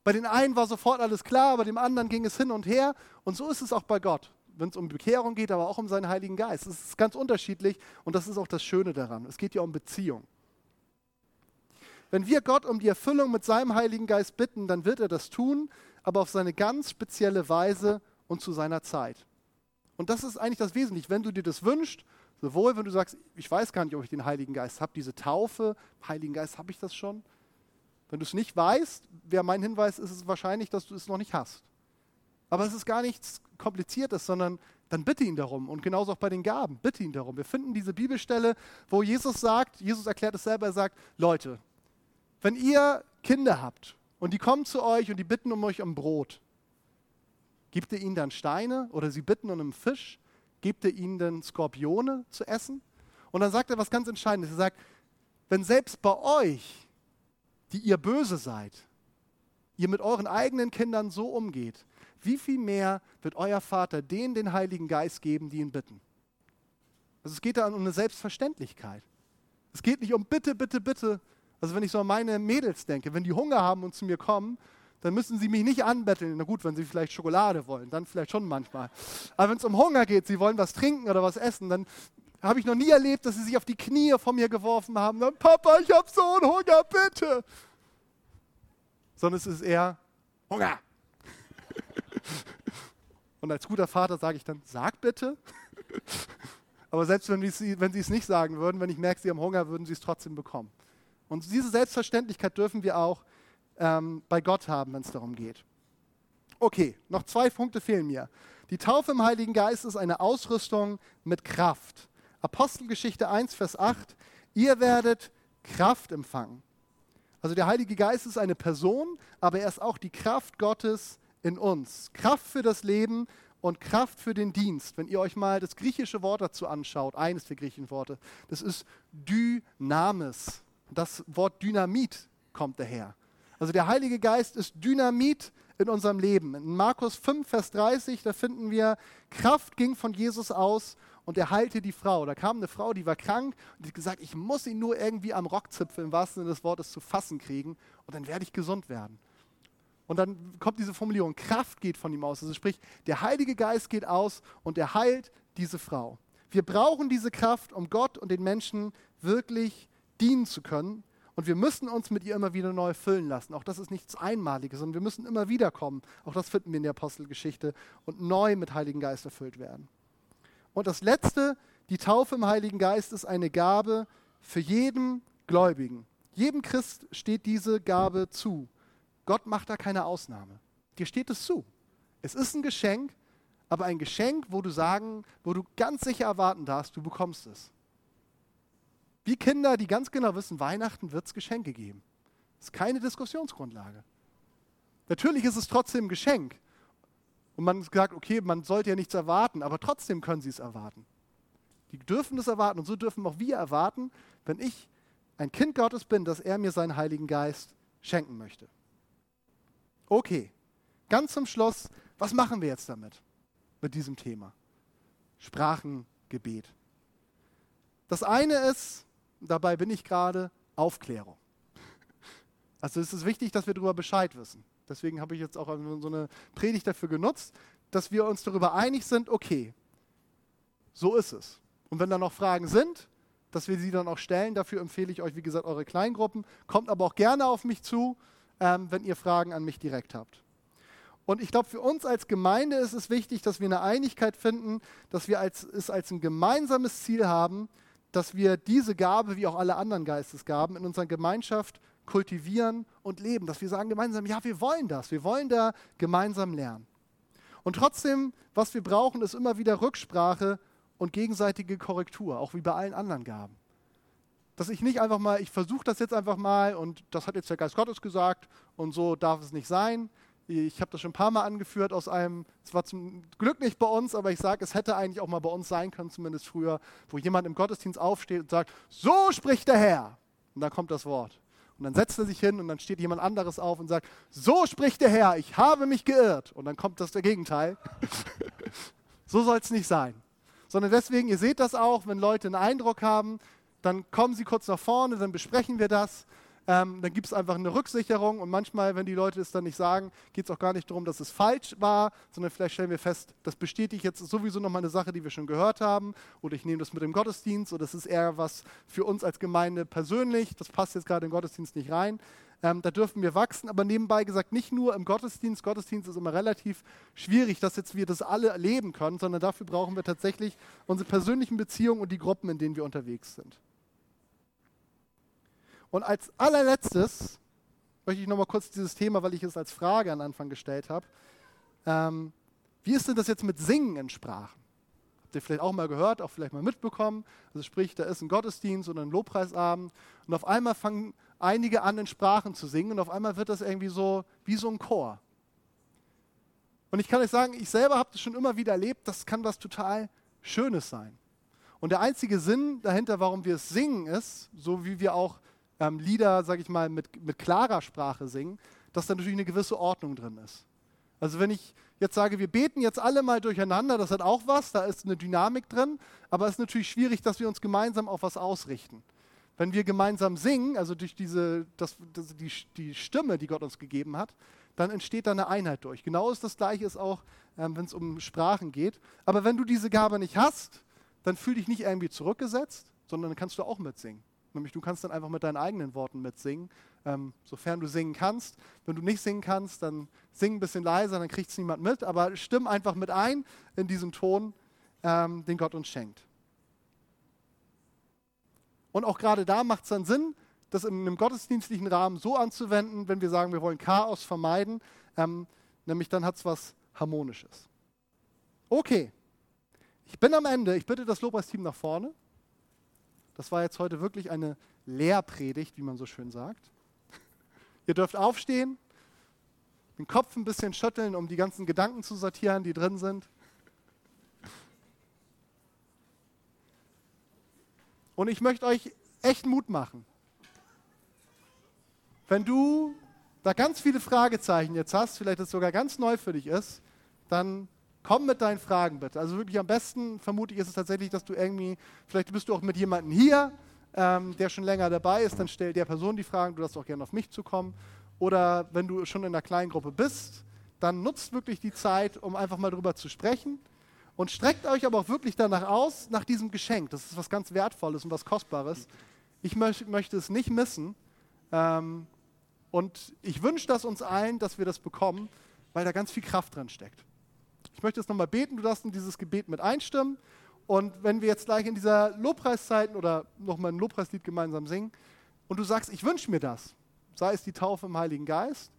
Bei den einen war sofort alles klar, bei dem anderen ging es hin und her und so ist es auch bei Gott wenn es um Bekehrung geht, aber auch um seinen Heiligen Geist. Es ist ganz unterschiedlich und das ist auch das Schöne daran. Es geht ja um Beziehung. Wenn wir Gott um die Erfüllung mit seinem Heiligen Geist bitten, dann wird er das tun, aber auf seine ganz spezielle Weise und zu seiner Zeit. Und das ist eigentlich das Wesentliche. Wenn du dir das wünschst, sowohl wenn du sagst, ich weiß gar nicht, ob ich den Heiligen Geist habe, diese Taufe, Heiligen Geist habe ich das schon. Wenn du es nicht weißt, wäre mein Hinweis, ist es wahrscheinlich, dass du es noch nicht hast. Aber es ist gar nichts Kompliziertes, sondern dann bitte ihn darum. Und genauso auch bei den Gaben, bitte ihn darum. Wir finden diese Bibelstelle, wo Jesus sagt, Jesus erklärt es selber, er sagt, Leute, wenn ihr Kinder habt und die kommen zu euch und die bitten um euch um Brot, gibt ihr ihnen dann Steine oder sie bitten um einen Fisch? Gebt ihr ihnen dann Skorpione zu essen? Und dann sagt er was ganz Entscheidendes. Er sagt, wenn selbst bei euch, die ihr böse seid, ihr mit euren eigenen Kindern so umgeht, wie viel mehr wird euer Vater denen den Heiligen Geist geben, die ihn bitten? Also es geht da um eine Selbstverständlichkeit. Es geht nicht um bitte, bitte, bitte, also wenn ich so an meine Mädels denke, wenn die Hunger haben und zu mir kommen, dann müssen sie mich nicht anbetteln. Na gut, wenn sie vielleicht Schokolade wollen, dann vielleicht schon manchmal. Aber wenn es um Hunger geht, sie wollen was trinken oder was essen, dann habe ich noch nie erlebt, dass sie sich auf die Knie vor mir geworfen haben. Dann, Papa, ich habe so einen Hunger, bitte. Sondern es ist eher Hunger. Und als guter Vater sage ich dann, sag bitte. Aber selbst wenn, wenn sie es nicht sagen würden, wenn ich merke, sie haben Hunger, würden sie es trotzdem bekommen. Und diese Selbstverständlichkeit dürfen wir auch ähm, bei Gott haben, wenn es darum geht. Okay, noch zwei Punkte fehlen mir. Die Taufe im Heiligen Geist ist eine Ausrüstung mit Kraft. Apostelgeschichte 1, Vers 8. Ihr werdet Kraft empfangen. Also der Heilige Geist ist eine Person, aber er ist auch die Kraft Gottes in uns. Kraft für das Leben und Kraft für den Dienst. Wenn ihr euch mal das griechische Wort dazu anschaut, eines der griechischen Worte, das ist Dynamis. Das Wort Dynamit kommt daher. Also der Heilige Geist ist Dynamit in unserem Leben. In Markus 5, Vers 30, da finden wir, Kraft ging von Jesus aus und er heilte die Frau. Da kam eine Frau, die war krank und die hat gesagt, ich muss ihn nur irgendwie am Rockzipfel im wahrsten Sinne des Wortes zu fassen kriegen und dann werde ich gesund werden. Und dann kommt diese Formulierung, Kraft geht von ihm aus. Also sprich, der Heilige Geist geht aus und er heilt diese Frau. Wir brauchen diese Kraft, um Gott und den Menschen wirklich dienen zu können. Und wir müssen uns mit ihr immer wieder neu füllen lassen. Auch das ist nichts Einmaliges, sondern wir müssen immer wieder kommen. Auch das finden wir in der Apostelgeschichte und neu mit Heiligen Geist erfüllt werden. Und das Letzte, die Taufe im Heiligen Geist ist eine Gabe für jeden Gläubigen. Jedem Christ steht diese Gabe zu. Gott macht da keine Ausnahme. Dir steht es zu. Es ist ein Geschenk, aber ein Geschenk, wo du sagen, wo du ganz sicher erwarten darfst, du bekommst es. Wie Kinder, die ganz genau wissen, Weihnachten wird es Geschenke geben. Das ist keine Diskussionsgrundlage. Natürlich ist es trotzdem ein Geschenk. Und man sagt, okay, man sollte ja nichts erwarten, aber trotzdem können sie es erwarten. Die dürfen es erwarten und so dürfen auch wir erwarten, wenn ich ein Kind Gottes bin, dass er mir seinen Heiligen Geist schenken möchte. Okay, ganz zum Schluss, was machen wir jetzt damit, mit diesem Thema? Sprachengebet. Das eine ist, dabei bin ich gerade Aufklärung. Also es ist wichtig, dass wir darüber Bescheid wissen. Deswegen habe ich jetzt auch so eine Predigt dafür genutzt, dass wir uns darüber einig sind, okay, so ist es. Und wenn da noch Fragen sind, dass wir sie dann auch stellen. Dafür empfehle ich euch, wie gesagt, eure Kleingruppen. Kommt aber auch gerne auf mich zu, ähm, wenn ihr Fragen an mich direkt habt. Und ich glaube, für uns als Gemeinde ist es wichtig, dass wir eine Einigkeit finden, dass wir als, es als ein gemeinsames Ziel haben, dass wir diese Gabe, wie auch alle anderen Geistesgaben, in unserer Gemeinschaft kultivieren und leben. Dass wir sagen gemeinsam, ja, wir wollen das, wir wollen da gemeinsam lernen. Und trotzdem, was wir brauchen, ist immer wieder Rücksprache und gegenseitige Korrektur, auch wie bei allen anderen Gaben. Dass ich nicht einfach mal, ich versuche das jetzt einfach mal und das hat jetzt der Geist Gottes gesagt und so darf es nicht sein, ich habe das schon ein paar Mal angeführt aus einem, es war zum Glück nicht bei uns, aber ich sage, es hätte eigentlich auch mal bei uns sein können, zumindest früher, wo jemand im Gottesdienst aufsteht und sagt, so spricht der Herr. Und dann kommt das Wort. Und dann setzt er sich hin und dann steht jemand anderes auf und sagt, so spricht der Herr, ich habe mich geirrt. Und dann kommt das der Gegenteil. so soll es nicht sein. Sondern deswegen, ihr seht das auch, wenn Leute einen Eindruck haben, dann kommen sie kurz nach vorne, dann besprechen wir das. Ähm, dann gibt es einfach eine Rücksicherung und manchmal, wenn die Leute es dann nicht sagen, geht es auch gar nicht darum, dass es falsch war, sondern vielleicht stellen wir fest, das bestätigt jetzt sowieso nochmal eine Sache, die wir schon gehört haben oder ich nehme das mit dem Gottesdienst oder das ist eher was für uns als Gemeinde persönlich, das passt jetzt gerade im Gottesdienst nicht rein. Ähm, da dürfen wir wachsen, aber nebenbei gesagt nicht nur im Gottesdienst. Gottesdienst ist immer relativ schwierig, dass jetzt wir das alle erleben können, sondern dafür brauchen wir tatsächlich unsere persönlichen Beziehungen und die Gruppen, in denen wir unterwegs sind. Und als allerletztes möchte ich nochmal kurz dieses Thema, weil ich es als Frage am Anfang gestellt habe. Ähm, wie ist denn das jetzt mit Singen in Sprachen? Habt ihr vielleicht auch mal gehört, auch vielleicht mal mitbekommen. Also sprich, da ist ein Gottesdienst oder ein Lobpreisabend und auf einmal fangen einige an, in Sprachen zu singen und auf einmal wird das irgendwie so wie so ein Chor. Und ich kann euch sagen, ich selber habe das schon immer wieder erlebt, das kann was total Schönes sein. Und der einzige Sinn dahinter, warum wir es singen, ist, so wie wir auch ähm, Lieder, sage ich mal, mit, mit klarer Sprache singen, dass da natürlich eine gewisse Ordnung drin ist. Also wenn ich jetzt sage, wir beten jetzt alle mal durcheinander, das hat auch was, da ist eine Dynamik drin, aber es ist natürlich schwierig, dass wir uns gemeinsam auf was ausrichten. Wenn wir gemeinsam singen, also durch diese, das, das, die, die Stimme, die Gott uns gegeben hat, dann entsteht da eine Einheit durch. Genau ist das Gleiche ist auch, ähm, wenn es um Sprachen geht. Aber wenn du diese Gabe nicht hast, dann fühl dich nicht irgendwie zurückgesetzt, sondern dann kannst du auch mitsingen. Nämlich du kannst dann einfach mit deinen eigenen Worten mitsingen, ähm, sofern du singen kannst. Wenn du nicht singen kannst, dann sing ein bisschen leiser, dann kriegt es niemand mit. Aber stimm einfach mit ein in diesen Ton, ähm, den Gott uns schenkt. Und auch gerade da macht es dann Sinn, das in einem gottesdienstlichen Rahmen so anzuwenden, wenn wir sagen, wir wollen Chaos vermeiden. Ähm, nämlich dann hat es was Harmonisches. Okay, ich bin am Ende. Ich bitte das Lobpreisteam nach vorne. Das war jetzt heute wirklich eine Lehrpredigt, wie man so schön sagt. Ihr dürft aufstehen, den Kopf ein bisschen schütteln, um die ganzen Gedanken zu sortieren, die drin sind. Und ich möchte euch echt Mut machen. Wenn du da ganz viele Fragezeichen jetzt hast, vielleicht das sogar ganz neu für dich ist, dann Komm mit deinen Fragen bitte. Also wirklich am besten, vermute ich, ist es tatsächlich, dass du irgendwie, vielleicht bist du auch mit jemandem hier, ähm, der schon länger dabei ist, dann stell der Person die Fragen, du darfst auch gerne auf mich zukommen. Oder wenn du schon in einer kleinen Gruppe bist, dann nutzt wirklich die Zeit, um einfach mal drüber zu sprechen. Und streckt euch aber auch wirklich danach aus, nach diesem Geschenk. Das ist was ganz Wertvolles und was Kostbares. Ich möcht, möchte es nicht missen. Ähm, und ich wünsche das uns allen, dass wir das bekommen, weil da ganz viel Kraft drin steckt. Ich möchte jetzt nochmal beten, du darfst in dieses Gebet mit einstimmen. Und wenn wir jetzt gleich in dieser Lobpreiszeit oder nochmal ein Lobpreislied gemeinsam singen und du sagst, ich wünsche mir das, sei es die Taufe im Heiligen Geist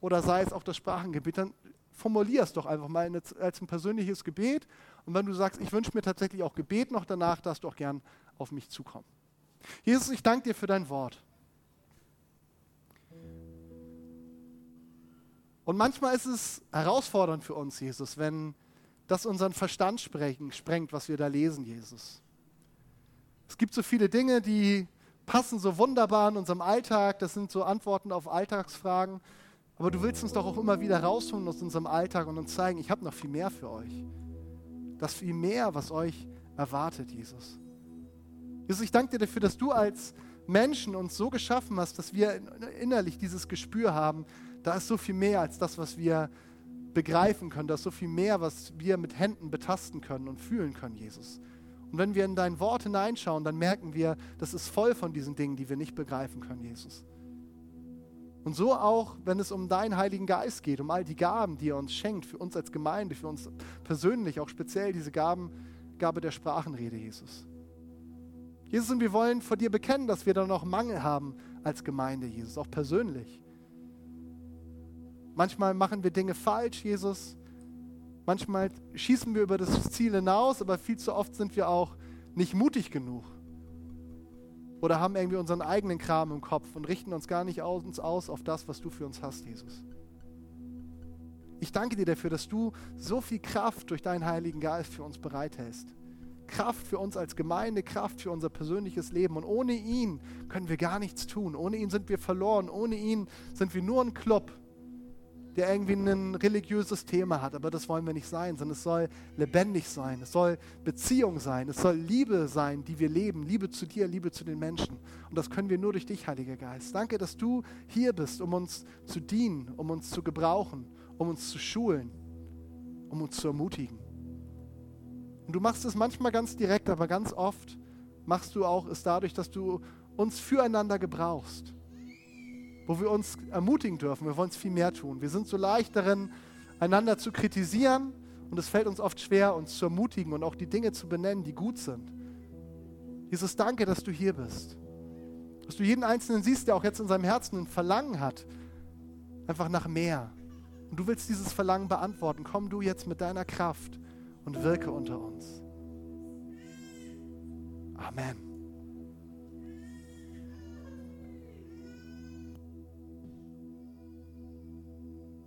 oder sei es auch das Sprachengebet, dann formulier es doch einfach mal als ein persönliches Gebet. Und wenn du sagst, ich wünsche mir tatsächlich auch Gebet noch danach, darfst du auch gern auf mich zukommen. Jesus, ich danke dir für dein Wort. Und manchmal ist es herausfordernd für uns, Jesus, wenn das unseren Verstand sprengt, was wir da lesen, Jesus. Es gibt so viele Dinge, die passen so wunderbar in unserem Alltag. Das sind so Antworten auf Alltagsfragen. Aber du willst uns doch auch immer wieder rausholen aus unserem Alltag und uns zeigen, ich habe noch viel mehr für euch. Das viel mehr, was euch erwartet, Jesus. Jesus, ich danke dir dafür, dass du als Menschen uns so geschaffen hast, dass wir innerlich dieses Gespür haben, da ist so viel mehr als das, was wir begreifen können. Da ist so viel mehr, was wir mit Händen betasten können und fühlen können, Jesus. Und wenn wir in dein Wort hineinschauen, dann merken wir, das ist voll von diesen Dingen, die wir nicht begreifen können, Jesus. Und so auch, wenn es um deinen Heiligen Geist geht, um all die Gaben, die er uns schenkt, für uns als Gemeinde, für uns persönlich, auch speziell diese Gaben, Gabe der Sprachenrede, Jesus. Jesus, und wir wollen vor dir bekennen, dass wir da noch Mangel haben als Gemeinde, Jesus, auch persönlich. Manchmal machen wir Dinge falsch, Jesus. Manchmal schießen wir über das Ziel hinaus, aber viel zu oft sind wir auch nicht mutig genug. Oder haben irgendwie unseren eigenen Kram im Kopf und richten uns gar nicht aus, uns aus auf das, was du für uns hast, Jesus. Ich danke dir dafür, dass du so viel Kraft durch deinen Heiligen Geist für uns bereithältst. Kraft für uns als Gemeinde, Kraft für unser persönliches Leben. Und ohne ihn können wir gar nichts tun. Ohne ihn sind wir verloren. Ohne ihn sind wir nur ein Club, der irgendwie ein religiöses Thema hat. Aber das wollen wir nicht sein, sondern es soll lebendig sein. Es soll Beziehung sein. Es soll Liebe sein, die wir leben. Liebe zu dir, Liebe zu den Menschen. Und das können wir nur durch dich, Heiliger Geist. Danke, dass du hier bist, um uns zu dienen, um uns zu gebrauchen, um uns zu schulen, um uns zu ermutigen. Und du machst es manchmal ganz direkt, aber ganz oft machst du auch es dadurch, dass du uns füreinander gebrauchst wo wir uns ermutigen dürfen. Wir wollen es viel mehr tun. Wir sind so leicht darin, einander zu kritisieren und es fällt uns oft schwer, uns zu ermutigen und auch die Dinge zu benennen, die gut sind. Jesus, danke, dass du hier bist. Dass du jeden Einzelnen siehst, der auch jetzt in seinem Herzen ein Verlangen hat, einfach nach mehr. Und du willst dieses Verlangen beantworten. Komm du jetzt mit deiner Kraft und wirke unter uns. Amen.